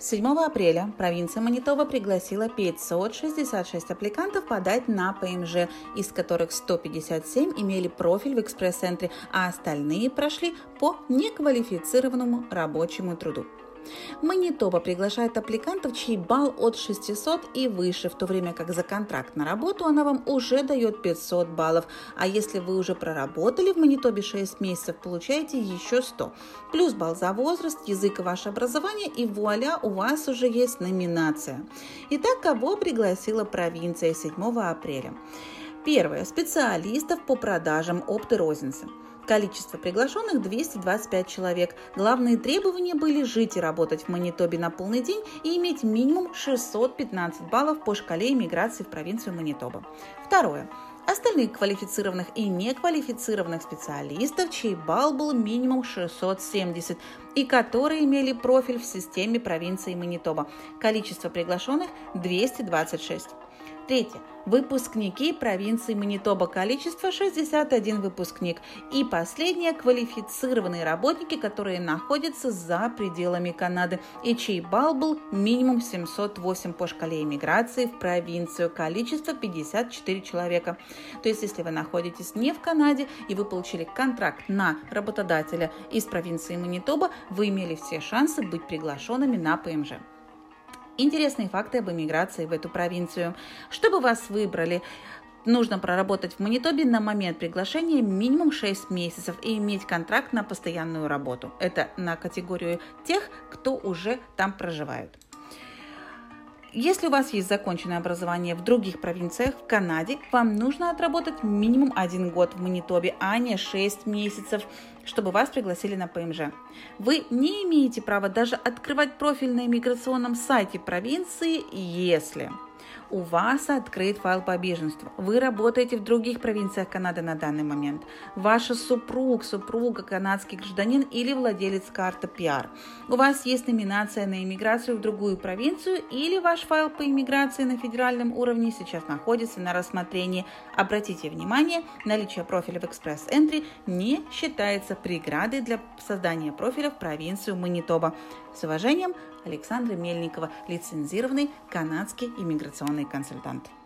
7 апреля провинция Манитоба пригласила 566 аппликантов подать на ПМЖ, из которых 157 имели профиль в экспресс-центре, а остальные прошли по неквалифицированному рабочему труду. Манитоба приглашает аппликантов, чей балл от 600 и выше, в то время как за контракт на работу она вам уже дает 500 баллов. А если вы уже проработали в Манитобе 6 месяцев, получаете еще 100. Плюс балл за возраст, язык и ваше образование, и вуаля, у вас уже есть номинация. Итак, кого пригласила провинция 7 апреля? Первое. Специалистов по продажам опты розницы. Количество приглашенных 225 человек. Главные требования были жить и работать в Манитобе на полный день и иметь минимум 615 баллов по шкале иммиграции в провинцию Манитоба. Второе остальных квалифицированных и неквалифицированных специалистов, чей балл был минимум 670 и которые имели профиль в системе провинции Манитоба. Количество приглашенных 226. Третье. Выпускники провинции Манитоба. Количество 61 выпускник. И последнее. Квалифицированные работники, которые находятся за пределами Канады и чей балл был минимум 708 по шкале иммиграции в провинцию. Количество 54 человека. То есть, если вы находитесь не в Канаде и вы получили контракт на работодателя из провинции Манитоба, вы имели все шансы быть приглашенными на ПМЖ. Интересные факты об эмиграции в эту провинцию. Чтобы вас выбрали, нужно проработать в Манитобе на момент приглашения минимум 6 месяцев и иметь контракт на постоянную работу. Это на категорию тех, кто уже там проживает. Если у вас есть законченное образование в других провинциях в Канаде, вам нужно отработать минимум один год в Манитобе, а не 6 месяцев, чтобы вас пригласили на ПМЖ. Вы не имеете права даже открывать профиль на иммиграционном сайте провинции, если у вас открыт файл по беженству. Вы работаете в других провинциях Канады на данный момент. Ваша супруг, супруга, канадский гражданин или владелец карты PR. У вас есть номинация на иммиграцию в другую провинцию или ваш файл по иммиграции на федеральном уровне сейчас находится на рассмотрении. Обратите внимание, наличие профиля в Express Entry не считается преградой для создания профиля в провинцию Манитоба. С уважением, Александра Мельникова, лицензированный канадский иммиграционный persone e consultante.